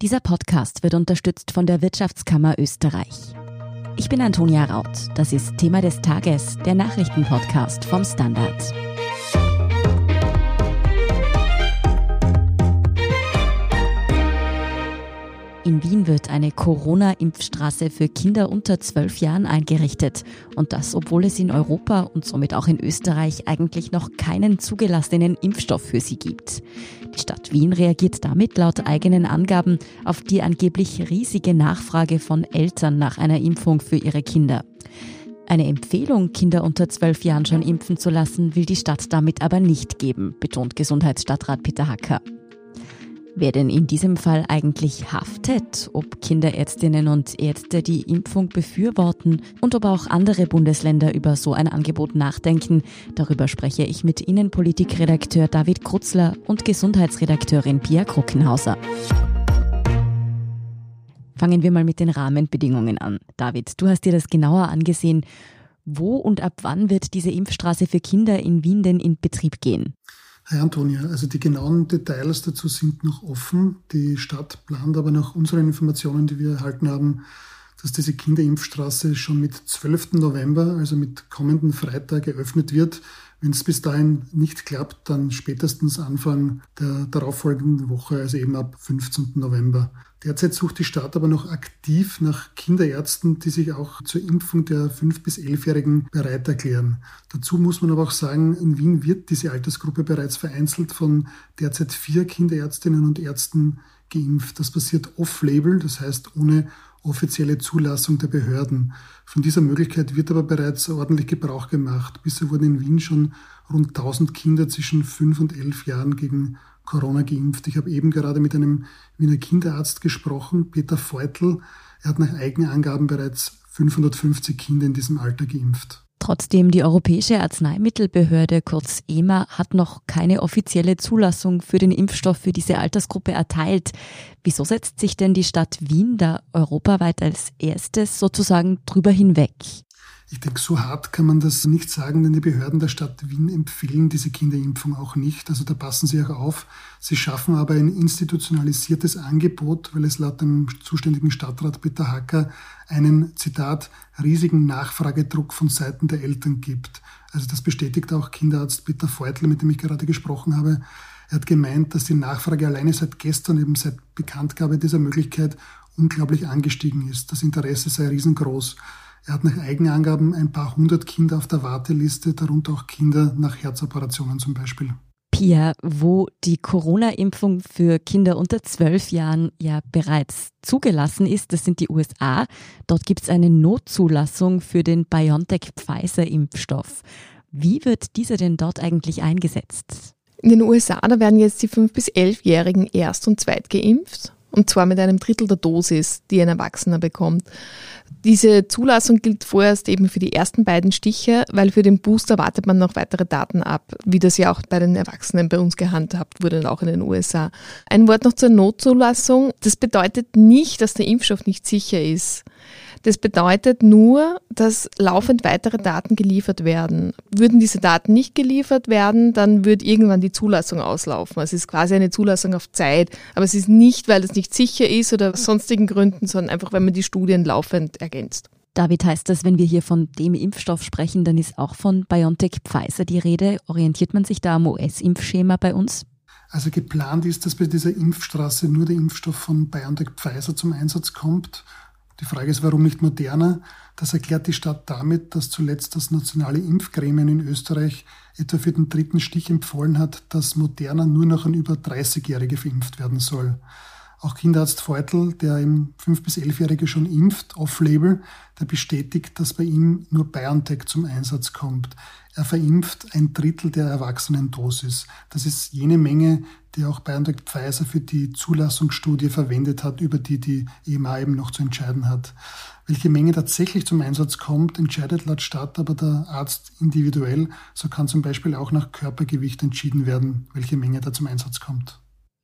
Dieser Podcast wird unterstützt von der Wirtschaftskammer Österreich. Ich bin Antonia Raut. Das ist Thema des Tages, der Nachrichtenpodcast vom Standard. In Wien wird eine Corona-Impfstraße für Kinder unter zwölf Jahren eingerichtet. Und das, obwohl es in Europa und somit auch in Österreich eigentlich noch keinen zugelassenen Impfstoff für sie gibt. Die Stadt Wien reagiert damit laut eigenen Angaben auf die angeblich riesige Nachfrage von Eltern nach einer Impfung für ihre Kinder. Eine Empfehlung, Kinder unter zwölf Jahren schon impfen zu lassen, will die Stadt damit aber nicht geben, betont Gesundheitsstadtrat Peter Hacker. Wer denn in diesem Fall eigentlich haftet, ob Kinderärztinnen und Ärzte die Impfung befürworten und ob auch andere Bundesländer über so ein Angebot nachdenken, darüber spreche ich mit Innenpolitikredakteur David Krutzler und Gesundheitsredakteurin Pia Kruckenhauser. Fangen wir mal mit den Rahmenbedingungen an. David, du hast dir das genauer angesehen. Wo und ab wann wird diese Impfstraße für Kinder in Wien denn in Betrieb gehen? Hi Antonia, also die genauen Details dazu sind noch offen. Die Stadt plant aber nach unseren Informationen, die wir erhalten haben, dass diese Kinderimpfstraße schon mit 12. November, also mit kommenden Freitag, eröffnet wird. Wenn es bis dahin nicht klappt, dann spätestens Anfang der darauffolgenden Woche, also eben ab 15. November. Derzeit sucht die Stadt aber noch aktiv nach Kinderärzten, die sich auch zur Impfung der 5- bis 11-Jährigen bereit erklären. Dazu muss man aber auch sagen, in Wien wird diese Altersgruppe bereits vereinzelt von derzeit vier Kinderärztinnen und Ärzten geimpft. Das passiert off-label, das heißt ohne offizielle Zulassung der Behörden. Von dieser Möglichkeit wird aber bereits ordentlich Gebrauch gemacht. Bisher wurden in Wien schon rund 1000 Kinder zwischen 5 und 11 Jahren gegen Corona geimpft. Ich habe eben gerade mit einem Wiener Kinderarzt gesprochen, Peter Feutl. Er hat nach eigenen Angaben bereits 550 Kinder in diesem Alter geimpft. Trotzdem, die Europäische Arzneimittelbehörde, kurz EMA, hat noch keine offizielle Zulassung für den Impfstoff für diese Altersgruppe erteilt. Wieso setzt sich denn die Stadt Wien da europaweit als erstes sozusagen drüber hinweg? Ich denke, so hart kann man das nicht sagen, denn die Behörden der Stadt Wien empfehlen diese Kinderimpfung auch nicht. Also da passen sie auch auf. Sie schaffen aber ein institutionalisiertes Angebot, weil es laut dem zuständigen Stadtrat Peter Hacker einen, Zitat, riesigen Nachfragedruck von Seiten der Eltern gibt. Also das bestätigt auch Kinderarzt Peter Feutl, mit dem ich gerade gesprochen habe. Er hat gemeint, dass die Nachfrage alleine seit gestern, eben seit Bekanntgabe dieser Möglichkeit, unglaublich angestiegen ist. Das Interesse sei riesengroß. Er hat nach Eigenangaben ein paar hundert Kinder auf der Warteliste, darunter auch Kinder nach Herzoperationen zum Beispiel. Pia, wo die Corona-Impfung für Kinder unter zwölf Jahren ja bereits zugelassen ist, das sind die USA. Dort gibt es eine Notzulassung für den BioNTech-Pfizer-Impfstoff. Wie wird dieser denn dort eigentlich eingesetzt? In den USA, da werden jetzt die 5- bis 11-Jährigen erst und zweit geimpft. Und zwar mit einem Drittel der Dosis, die ein Erwachsener bekommt. Diese Zulassung gilt vorerst eben für die ersten beiden Stiche, weil für den Booster wartet man noch weitere Daten ab, wie das ja auch bei den Erwachsenen bei uns gehandhabt wurde, auch in den USA. Ein Wort noch zur Notzulassung. Das bedeutet nicht, dass der Impfstoff nicht sicher ist. Das bedeutet nur, dass laufend weitere Daten geliefert werden. Würden diese Daten nicht geliefert werden, dann würde irgendwann die Zulassung auslaufen. Also es ist quasi eine Zulassung auf Zeit. Aber es ist nicht, weil es nicht sicher ist oder aus sonstigen Gründen, sondern einfach, weil man die Studien laufend ergänzt. David, heißt das, wenn wir hier von dem Impfstoff sprechen, dann ist auch von BioNTech Pfizer die Rede. Orientiert man sich da am US-Impfschema bei uns? Also geplant ist, dass bei dieser Impfstraße nur der Impfstoff von BioNTech Pfizer zum Einsatz kommt. Die Frage ist, warum nicht moderner? Das erklärt die Stadt damit, dass zuletzt das nationale Impfgremium in Österreich etwa für den dritten Stich empfohlen hat, dass moderner nur noch an über 30-Jährige verimpft werden soll. Auch Kinderarzt Feutl, der im 5- bis 11-Jährige schon impft, off-label, der bestätigt, dass bei ihm nur BioNTech zum Einsatz kommt. Er verimpft ein Drittel der Erwachsenendosis. Das ist jene Menge, die auch BioNTech Pfizer für die Zulassungsstudie verwendet hat, über die die EMA eben noch zu entscheiden hat. Welche Menge tatsächlich zum Einsatz kommt, entscheidet laut Stadt aber der Arzt individuell. So kann zum Beispiel auch nach Körpergewicht entschieden werden, welche Menge da zum Einsatz kommt.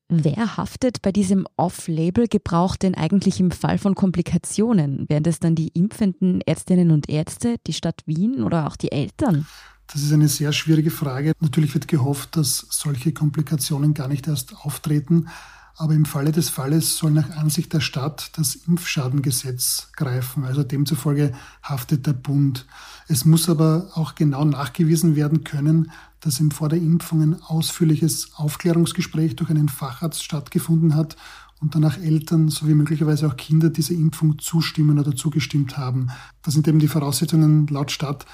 Wer haftet bei diesem Off-Label-Gebrauch denn eigentlich im Fall von Komplikationen? Wären das dann die impfenden Ärztinnen und Ärzte, die Stadt Wien oder auch die Eltern? Das ist eine sehr schwierige Frage. Natürlich wird gehofft, dass solche Komplikationen gar nicht erst auftreten. Aber im Falle des Falles soll nach Ansicht der Stadt das Impfschadengesetz greifen. Also demzufolge haftet der Bund. Es muss aber auch genau nachgewiesen werden können, dass im vor der Impfung ein ausführliches Aufklärungsgespräch durch einen Facharzt stattgefunden hat und danach Eltern sowie möglicherweise auch Kinder dieser Impfung zustimmen oder zugestimmt haben. Das sind eben die Voraussetzungen laut Stadt,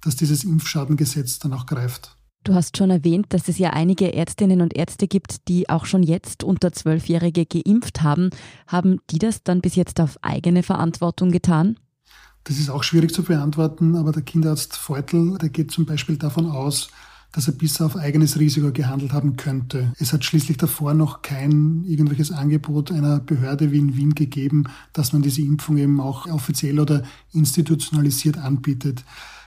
dass dieses Impfschadengesetz dann auch greift. Du hast schon erwähnt, dass es ja einige Ärztinnen und Ärzte gibt, die auch schon jetzt unter Zwölfjährige geimpft haben. Haben die das dann bis jetzt auf eigene Verantwortung getan? Das ist auch schwierig zu beantworten, aber der Kinderarzt Feutel, der geht zum Beispiel davon aus, dass er bisher auf eigenes Risiko gehandelt haben könnte. Es hat schließlich davor noch kein irgendwelches Angebot einer Behörde wie in Wien gegeben, dass man diese Impfung eben auch offiziell oder institutionalisiert anbietet.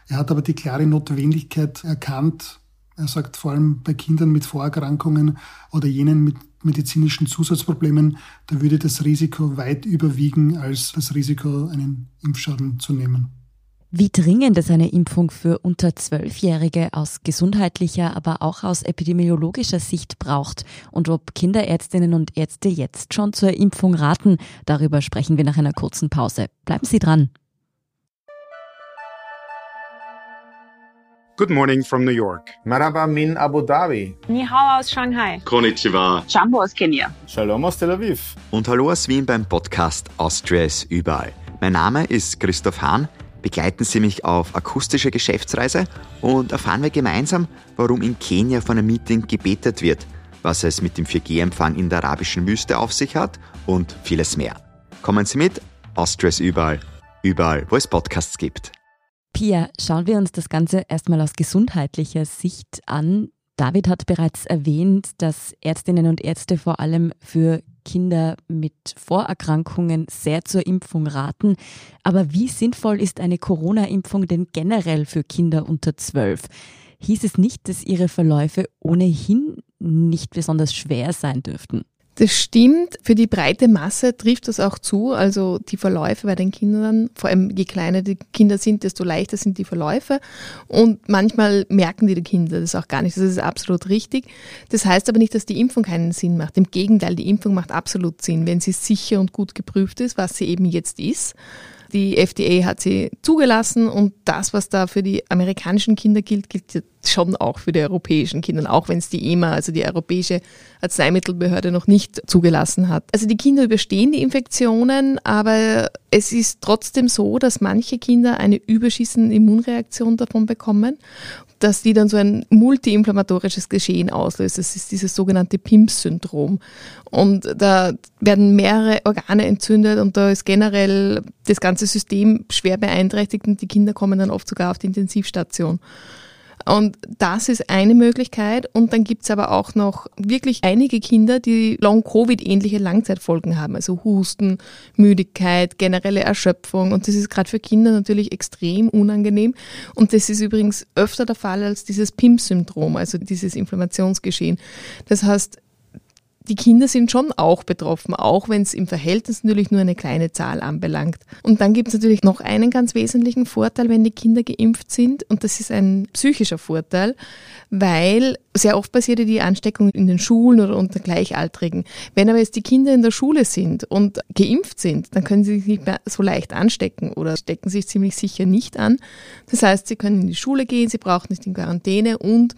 Er hat aber die klare Notwendigkeit erkannt. Er sagt vor allem bei Kindern mit Vorerkrankungen oder jenen mit medizinischen Zusatzproblemen, da würde das Risiko weit überwiegen als das Risiko, einen Impfschaden zu nehmen. Wie dringend es eine Impfung für unter Zwölfjährige aus gesundheitlicher, aber auch aus epidemiologischer Sicht braucht und ob Kinderärztinnen und Ärzte jetzt schon zur Impfung raten, darüber sprechen wir nach einer kurzen Pause. Bleiben Sie dran. Good morning from New York. Maraba min Abu Dhabi. Ni hao aus Shanghai. Konnichiwa. Jambo aus Kenia. Shalom aus Tel Aviv. Und hallo aus Wien beim Podcast Austria ist überall. Mein Name ist Christoph Hahn begleiten Sie mich auf akustische Geschäftsreise und erfahren wir gemeinsam, warum in Kenia von einem Meeting gebetet wird, was es mit dem 4G-Empfang in der arabischen Wüste auf sich hat und vieles mehr. Kommen Sie mit, Austria ist überall, überall, wo es Podcasts gibt. Pia, schauen wir uns das Ganze erstmal aus gesundheitlicher Sicht an. David hat bereits erwähnt, dass Ärztinnen und Ärzte vor allem für Kinder mit Vorerkrankungen sehr zur Impfung raten. Aber wie sinnvoll ist eine Corona-Impfung denn generell für Kinder unter zwölf? Hieß es nicht, dass ihre Verläufe ohnehin nicht besonders schwer sein dürften? Das stimmt. Für die breite Masse trifft das auch zu. Also die Verläufe bei den Kindern, vor allem je kleiner die Kinder sind, desto leichter sind die Verläufe. Und manchmal merken die, Kinder das auch gar nicht. Das ist absolut richtig. Das heißt aber nicht, dass die Impfung keinen Sinn macht. Im Gegenteil, die Impfung macht absolut Sinn, wenn sie sicher und gut geprüft ist, was sie eben jetzt ist. Die FDA hat sie zugelassen und das, was da für die amerikanischen Kinder gilt, gilt schon auch für die europäischen Kinder, auch wenn es die EMA, also die Europäische Arzneimittelbehörde, noch nicht zugelassen hat. Also die Kinder überstehen die Infektionen, aber es ist trotzdem so, dass manche Kinder eine überschießende Immunreaktion davon bekommen dass die dann so ein multiinflammatorisches Geschehen auslöst. Das ist dieses sogenannte PIMS-Syndrom. Und da werden mehrere Organe entzündet und da ist generell das ganze System schwer beeinträchtigt und die Kinder kommen dann oft sogar auf die Intensivstation. Und das ist eine Möglichkeit. Und dann gibt's aber auch noch wirklich einige Kinder, die Long-Covid-ähnliche Langzeitfolgen haben. Also Husten, Müdigkeit, generelle Erschöpfung. Und das ist gerade für Kinder natürlich extrem unangenehm. Und das ist übrigens öfter der Fall als dieses PIM-Syndrom, also dieses Inflammationsgeschehen. Das heißt, die Kinder sind schon auch betroffen, auch wenn es im Verhältnis natürlich nur eine kleine Zahl anbelangt. Und dann gibt es natürlich noch einen ganz wesentlichen Vorteil, wenn die Kinder geimpft sind, und das ist ein psychischer Vorteil, weil sehr oft passiert die Ansteckung in den Schulen oder unter Gleichaltrigen. Wenn aber jetzt die Kinder in der Schule sind und geimpft sind, dann können sie sich nicht mehr so leicht anstecken oder stecken sich ziemlich sicher nicht an. Das heißt, sie können in die Schule gehen, sie brauchen nicht in Quarantäne und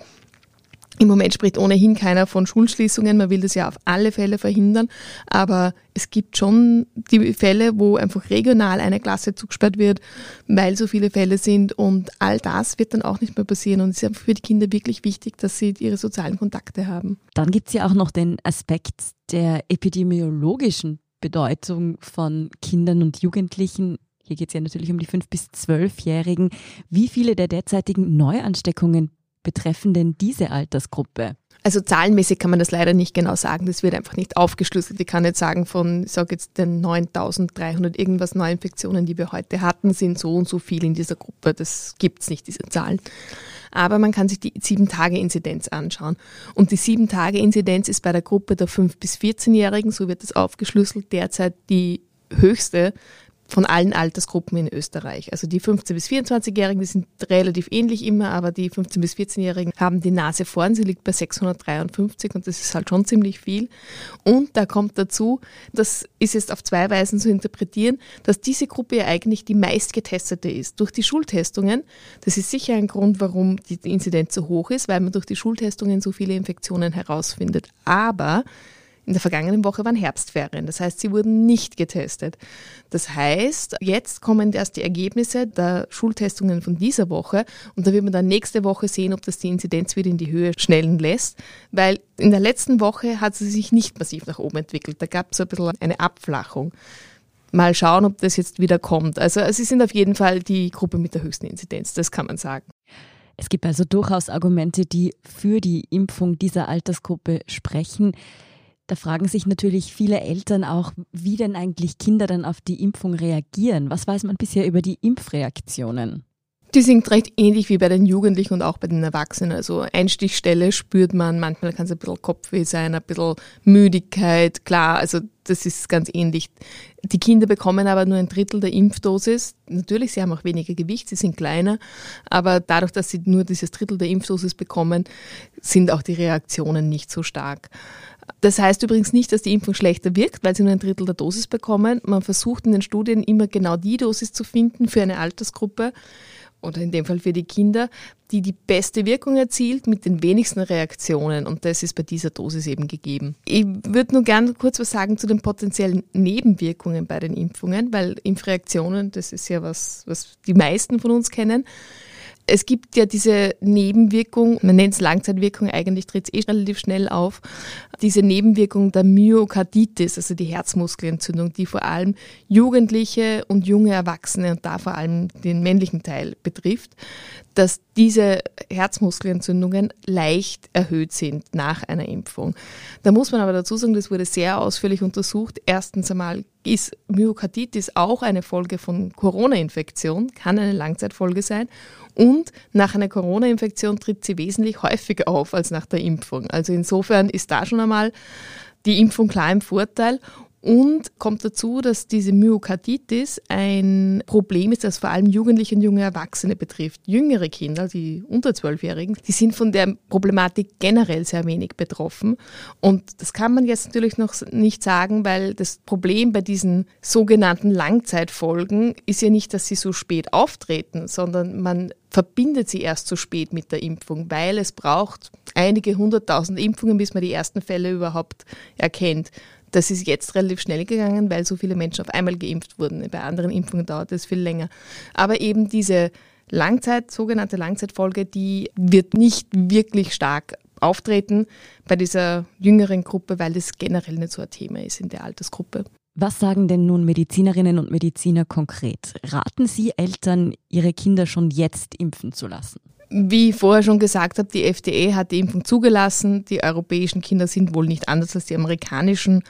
im Moment spricht ohnehin keiner von Schulschließungen. Man will das ja auf alle Fälle verhindern. Aber es gibt schon die Fälle, wo einfach regional eine Klasse zugesperrt wird, weil so viele Fälle sind. Und all das wird dann auch nicht mehr passieren. Und es ist für die Kinder wirklich wichtig, dass sie ihre sozialen Kontakte haben. Dann gibt es ja auch noch den Aspekt der epidemiologischen Bedeutung von Kindern und Jugendlichen. Hier geht es ja natürlich um die 5- bis 12-Jährigen. Wie viele der derzeitigen Neuansteckungen betreffen denn diese Altersgruppe? Also zahlenmäßig kann man das leider nicht genau sagen. Das wird einfach nicht aufgeschlüsselt. Ich kann nicht sagen von, ich sage jetzt den 9300 irgendwas Neuinfektionen, die wir heute hatten, sind so und so viel in dieser Gruppe. Das gibt's nicht, diese Zahlen. Aber man kann sich die 7-Tage-Inzidenz anschauen. Und die 7-Tage-Inzidenz ist bei der Gruppe der 5- bis 14-Jährigen, so wird das aufgeschlüsselt, derzeit die höchste von allen Altersgruppen in Österreich. Also die 15- bis 24-Jährigen, die sind relativ ähnlich immer, aber die 15- bis 14-Jährigen haben die Nase vorn, sie liegt bei 653 und das ist halt schon ziemlich viel. Und da kommt dazu, das ist jetzt auf zwei Weisen zu interpretieren, dass diese Gruppe ja eigentlich die meistgetestete ist. Durch die Schultestungen, das ist sicher ein Grund, warum die Inzidenz so hoch ist, weil man durch die Schultestungen so viele Infektionen herausfindet. Aber in der vergangenen Woche waren Herbstferien, das heißt, sie wurden nicht getestet. Das heißt, jetzt kommen erst die Ergebnisse der Schultestungen von dieser Woche und da wird man dann nächste Woche sehen, ob das die Inzidenz wieder in die Höhe schnellen lässt, weil in der letzten Woche hat sie sich nicht massiv nach oben entwickelt. Da gab es so ein bisschen eine Abflachung. Mal schauen, ob das jetzt wieder kommt. Also sie sind auf jeden Fall die Gruppe mit der höchsten Inzidenz, das kann man sagen. Es gibt also durchaus Argumente, die für die Impfung dieser Altersgruppe sprechen. Da fragen sich natürlich viele Eltern auch, wie denn eigentlich Kinder dann auf die Impfung reagieren. Was weiß man bisher über die Impfreaktionen? Die sind recht ähnlich wie bei den Jugendlichen und auch bei den Erwachsenen. Also Einstichstelle spürt man, manchmal kann es ein bisschen Kopfweh sein, ein bisschen Müdigkeit, klar, also das ist ganz ähnlich. Die Kinder bekommen aber nur ein Drittel der Impfdosis. Natürlich, sie haben auch weniger Gewicht, sie sind kleiner, aber dadurch, dass sie nur dieses Drittel der Impfdosis bekommen, sind auch die Reaktionen nicht so stark. Das heißt übrigens nicht, dass die Impfung schlechter wirkt, weil sie nur ein Drittel der Dosis bekommen. Man versucht in den Studien immer genau die Dosis zu finden für eine Altersgruppe oder in dem Fall für die Kinder, die die beste Wirkung erzielt mit den wenigsten Reaktionen. Und das ist bei dieser Dosis eben gegeben. Ich würde nur gerne kurz was sagen zu den potenziellen Nebenwirkungen bei den Impfungen, weil Impfreaktionen, das ist ja was, was die meisten von uns kennen. Es gibt ja diese Nebenwirkung, man nennt es Langzeitwirkung, eigentlich tritt es eh relativ schnell auf, diese Nebenwirkung der Myokarditis, also die Herzmuskelentzündung, die vor allem Jugendliche und junge Erwachsene und da vor allem den männlichen Teil betrifft, dass diese Herzmuskelentzündungen leicht erhöht sind nach einer Impfung. Da muss man aber dazu sagen, das wurde sehr ausführlich untersucht. Erstens einmal ist Myokarditis auch eine Folge von Corona-Infektion, kann eine Langzeitfolge sein. Und nach einer Corona-Infektion tritt sie wesentlich häufiger auf als nach der Impfung. Also insofern ist da schon einmal die Impfung klar im Vorteil. Und kommt dazu, dass diese Myokarditis ein Problem ist, das vor allem Jugendliche und junge Erwachsene betrifft. Jüngere Kinder, die unter Zwölfjährigen, die sind von der Problematik generell sehr wenig betroffen. Und das kann man jetzt natürlich noch nicht sagen, weil das Problem bei diesen sogenannten Langzeitfolgen ist ja nicht, dass sie so spät auftreten, sondern man verbindet sie erst zu spät mit der Impfung, weil es braucht einige hunderttausend Impfungen, bis man die ersten Fälle überhaupt erkennt. Das ist jetzt relativ schnell gegangen, weil so viele Menschen auf einmal geimpft wurden. Bei anderen Impfungen dauert es viel länger. Aber eben diese Langzeit, sogenannte Langzeitfolge, die wird nicht wirklich stark auftreten bei dieser jüngeren Gruppe, weil das generell nicht so ein Thema ist in der Altersgruppe. Was sagen denn nun Medizinerinnen und Mediziner konkret? Raten Sie Eltern, ihre Kinder schon jetzt impfen zu lassen? Wie ich vorher schon gesagt habe, die FDA hat die Impfung zugelassen. Die europäischen Kinder sind wohl nicht anders als die amerikanischen.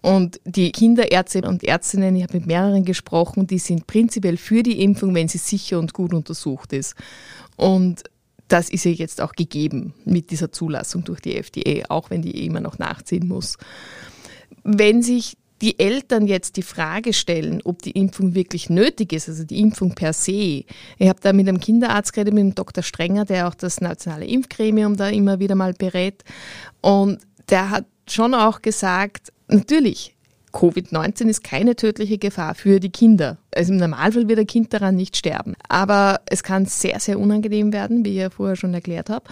Und die Kinderärzte und Ärztinnen, ich habe mit mehreren gesprochen, die sind prinzipiell für die Impfung, wenn sie sicher und gut untersucht ist. Und das ist ja jetzt auch gegeben mit dieser Zulassung durch die FDA, auch wenn die immer noch nachziehen muss. Wenn sich die Eltern jetzt die Frage stellen, ob die Impfung wirklich nötig ist, also die Impfung per se. Ich habe da mit einem Kinderarzt geredet, mit dem Dr. Strenger, der auch das nationale Impfgremium da immer wieder mal berät. Und der hat schon auch gesagt, natürlich, Covid-19 ist keine tödliche Gefahr für die Kinder. Also im Normalfall wird ein Kind daran nicht sterben. Aber es kann sehr, sehr unangenehm werden, wie ich ja vorher schon erklärt habe.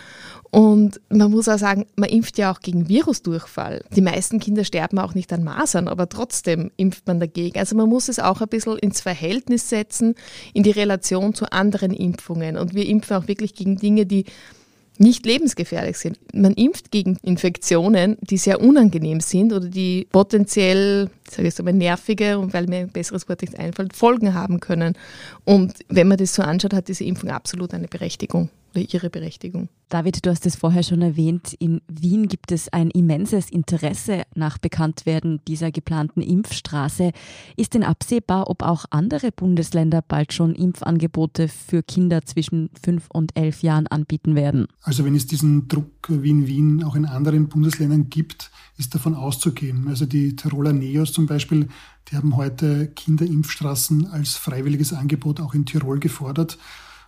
Und man muss auch sagen, man impft ja auch gegen Virusdurchfall. Die meisten Kinder sterben auch nicht an Masern, aber trotzdem impft man dagegen. Also man muss es auch ein bisschen ins Verhältnis setzen, in die Relation zu anderen Impfungen. Und wir impfen auch wirklich gegen Dinge, die nicht lebensgefährlich sind. Man impft gegen Infektionen, die sehr unangenehm sind oder die potenziell, ich sage jetzt einmal nervige und weil mir ein besseres Wort nicht einfällt, Folgen haben können. Und wenn man das so anschaut, hat diese Impfung absolut eine Berechtigung. oder ihre Berechtigung. David, du hast es vorher schon erwähnt, in Wien gibt es ein immenses Interesse nach Bekanntwerden dieser geplanten Impfstraße. Ist denn absehbar, ob auch andere Bundesländer bald schon Impfangebote für Kinder zwischen fünf und elf Jahren anbieten werden? Also wenn es diesen Druck wie in Wien auch in anderen Bundesländern gibt, ist davon auszugehen. Also die Tiroler Neos zum Beispiel, die haben heute Kinderimpfstraßen als freiwilliges Angebot auch in Tirol gefordert.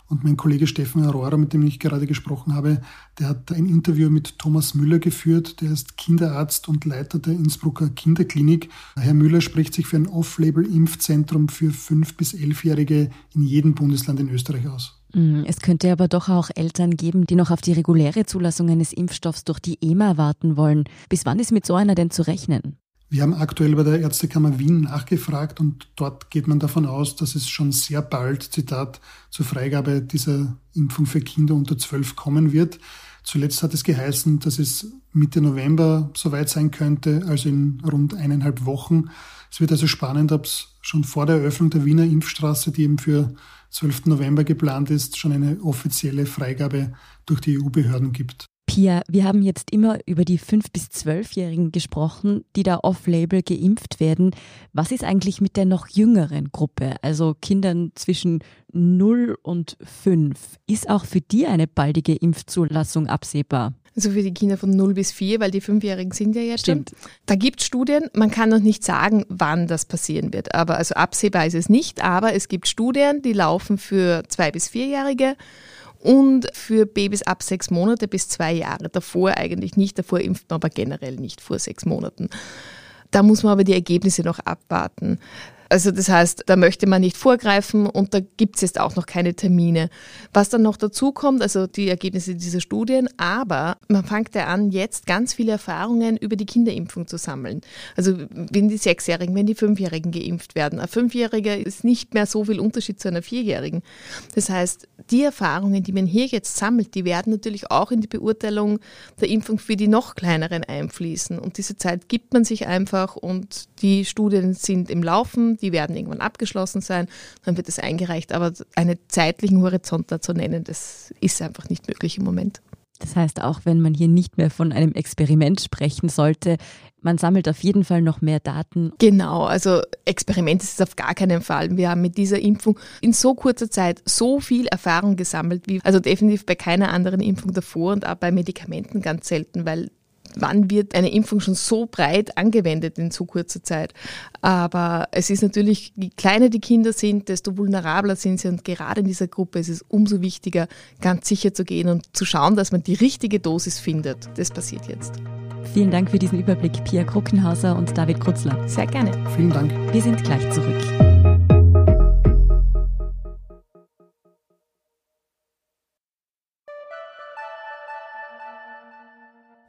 Und mein Kollege Steffen Aurora, mit dem ich gerade gesprochen habe, der hat ein Interview mit Thomas Müller geführt. Der ist Kinderarzt und Leiter der Innsbrucker Kinderklinik. Herr Müller spricht sich für ein Off-Label-Impfzentrum für fünf- bis elfjährige in jedem Bundesland in Österreich aus. Mm, es könnte aber doch auch Eltern geben, die noch auf die reguläre Zulassung eines Impfstoffs durch die EMA warten wollen. Bis wann ist mit so einer denn zu rechnen? Wir haben aktuell bei der Ärztekammer Wien nachgefragt und dort geht man davon aus, dass es schon sehr bald, Zitat, zur Freigabe dieser Impfung für Kinder unter zwölf kommen wird. Zuletzt hat es geheißen, dass es Mitte November soweit sein könnte, also in rund eineinhalb Wochen. Es wird also spannend, ob es schon vor der Eröffnung der Wiener Impfstraße, die eben für 12. November geplant ist, schon eine offizielle Freigabe durch die EU-Behörden gibt. Pia, wir haben jetzt immer über die 5- bis 12-Jährigen gesprochen, die da off-label geimpft werden. Was ist eigentlich mit der noch jüngeren Gruppe, also Kindern zwischen 0 und 5? Ist auch für die eine baldige Impfzulassung absehbar? Also für die Kinder von 0 bis 4, weil die Fünfjährigen sind ja jetzt Stimmt. schon. Da gibt es Studien, man kann noch nicht sagen, wann das passieren wird. Aber also absehbar ist es nicht, aber es gibt Studien, die laufen für 2 bis 4-Jährige und für Babys ab sechs Monate bis zwei Jahre. Davor eigentlich nicht, davor impft man aber generell nicht vor sechs Monaten. Da muss man aber die Ergebnisse noch abwarten. Also das heißt, da möchte man nicht vorgreifen und da gibt es jetzt auch noch keine Termine. Was dann noch dazu kommt, also die Ergebnisse dieser Studien, aber man fängt ja an, jetzt ganz viele Erfahrungen über die Kinderimpfung zu sammeln. Also wenn die Sechsjährigen, wenn die Fünfjährigen geimpft werden. Ein Fünfjähriger ist nicht mehr so viel Unterschied zu einer Vierjährigen. Das heißt, die Erfahrungen, die man hier jetzt sammelt, die werden natürlich auch in die Beurteilung der Impfung für die noch kleineren einfließen. Und diese Zeit gibt man sich einfach und die Studien sind im Laufen die werden irgendwann abgeschlossen sein, dann wird es eingereicht, aber einen zeitlichen Horizont dazu nennen, das ist einfach nicht möglich im Moment. Das heißt, auch wenn man hier nicht mehr von einem Experiment sprechen sollte, man sammelt auf jeden Fall noch mehr Daten. Genau, also Experiment ist es auf gar keinen Fall. Wir haben mit dieser Impfung in so kurzer Zeit so viel Erfahrung gesammelt, wie also definitiv bei keiner anderen Impfung davor und auch bei Medikamenten ganz selten, weil wann wird eine Impfung schon so breit angewendet in so kurzer Zeit. Aber es ist natürlich, je kleiner die Kinder sind, desto vulnerabler sind sie. Und gerade in dieser Gruppe ist es umso wichtiger, ganz sicher zu gehen und zu schauen, dass man die richtige Dosis findet. Das passiert jetzt. Vielen Dank für diesen Überblick, Pia Kruckenhauser und David Krutzler. Sehr gerne. Vielen Dank. Wir sind gleich zurück.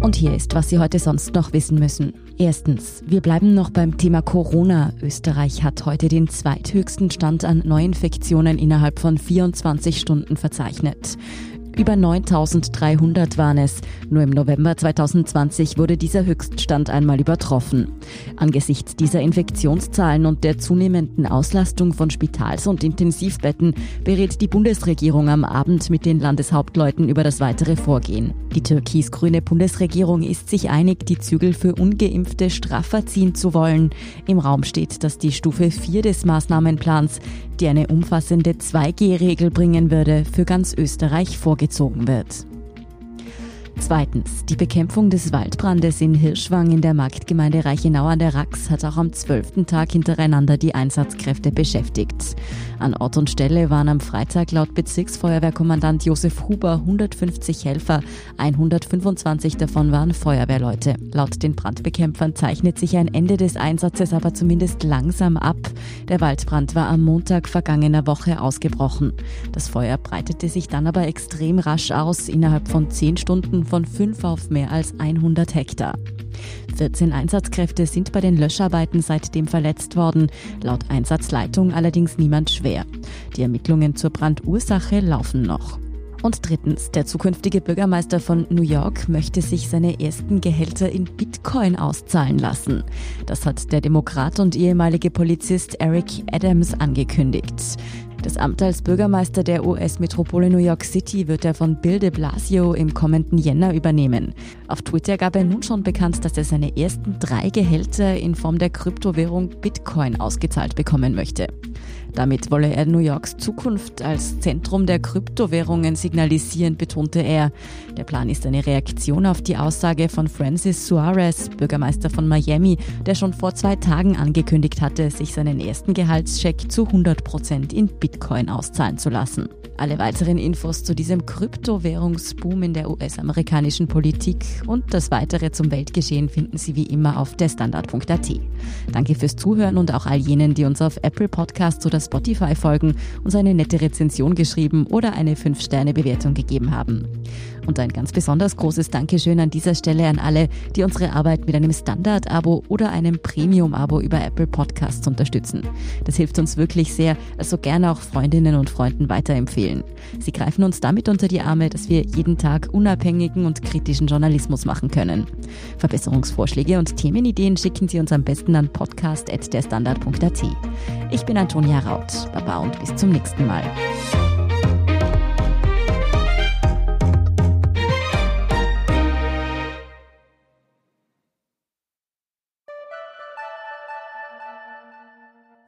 Und hier ist, was Sie heute sonst noch wissen müssen. Erstens, wir bleiben noch beim Thema Corona. Österreich hat heute den zweithöchsten Stand an Neuinfektionen innerhalb von 24 Stunden verzeichnet. Über 9300 waren es. Nur im November 2020 wurde dieser Höchststand einmal übertroffen. Angesichts dieser Infektionszahlen und der zunehmenden Auslastung von Spitals- und Intensivbetten berät die Bundesregierung am Abend mit den Landeshauptleuten über das weitere Vorgehen. Die türkis-grüne Bundesregierung ist sich einig, die Zügel für ungeimpfte straffer ziehen zu wollen. Im Raum steht, dass die Stufe 4 des Maßnahmenplans, die eine umfassende 2G-Regel bringen würde, für ganz Österreich vorgezogen wird. Zweitens. Die Bekämpfung des Waldbrandes in Hirschwang in der Marktgemeinde Reichenau an der Rax hat auch am zwölften Tag hintereinander die Einsatzkräfte beschäftigt. An Ort und Stelle waren am Freitag laut Bezirksfeuerwehrkommandant Josef Huber 150 Helfer, 125 davon waren Feuerwehrleute. Laut den Brandbekämpfern zeichnet sich ein Ende des Einsatzes aber zumindest langsam ab. Der Waldbrand war am Montag vergangener Woche ausgebrochen. Das Feuer breitete sich dann aber extrem rasch aus. Innerhalb von zehn Stunden von fünf auf mehr als 100 Hektar. 14 Einsatzkräfte sind bei den Löscharbeiten seitdem verletzt worden, laut Einsatzleitung allerdings niemand schwer. Die Ermittlungen zur Brandursache laufen noch. Und drittens, der zukünftige Bürgermeister von New York möchte sich seine ersten Gehälter in Bitcoin auszahlen lassen. Das hat der Demokrat und ehemalige Polizist Eric Adams angekündigt. Das Amt als Bürgermeister der US-Metropole New York City wird er von Bill de Blasio im kommenden Jänner übernehmen. Auf Twitter gab er nun schon bekannt, dass er seine ersten drei Gehälter in Form der Kryptowährung Bitcoin ausgezahlt bekommen möchte. Damit wolle er New Yorks Zukunft als Zentrum der Kryptowährungen signalisieren, betonte er. Der Plan ist eine Reaktion auf die Aussage von Francis Suarez, Bürgermeister von Miami, der schon vor zwei Tagen angekündigt hatte, sich seinen ersten Gehaltscheck zu 100 Prozent in Bitcoin auszahlen zu lassen. Alle weiteren Infos zu diesem Kryptowährungsboom in der US-amerikanischen Politik und das weitere zum Weltgeschehen finden Sie wie immer auf derstandard.at. Danke fürs Zuhören und auch all jenen, die uns auf Apple Podcasts oder Spotify folgen, uns eine nette Rezension geschrieben oder eine 5-Sterne-Bewertung gegeben haben. Und ein ganz besonders großes Dankeschön an dieser Stelle an alle, die unsere Arbeit mit einem Standard-Abo oder einem Premium-Abo über Apple Podcasts unterstützen. Das hilft uns wirklich sehr, also gerne auch Freundinnen und Freunden weiterempfehlen. Sie greifen uns damit unter die Arme, dass wir jeden Tag unabhängigen und kritischen Journalismus machen können. Verbesserungsvorschläge und Themenideen schicken Sie uns am besten an podcast.derstandard.at. Ich bin Antonia Raut. Baba und bis zum nächsten Mal.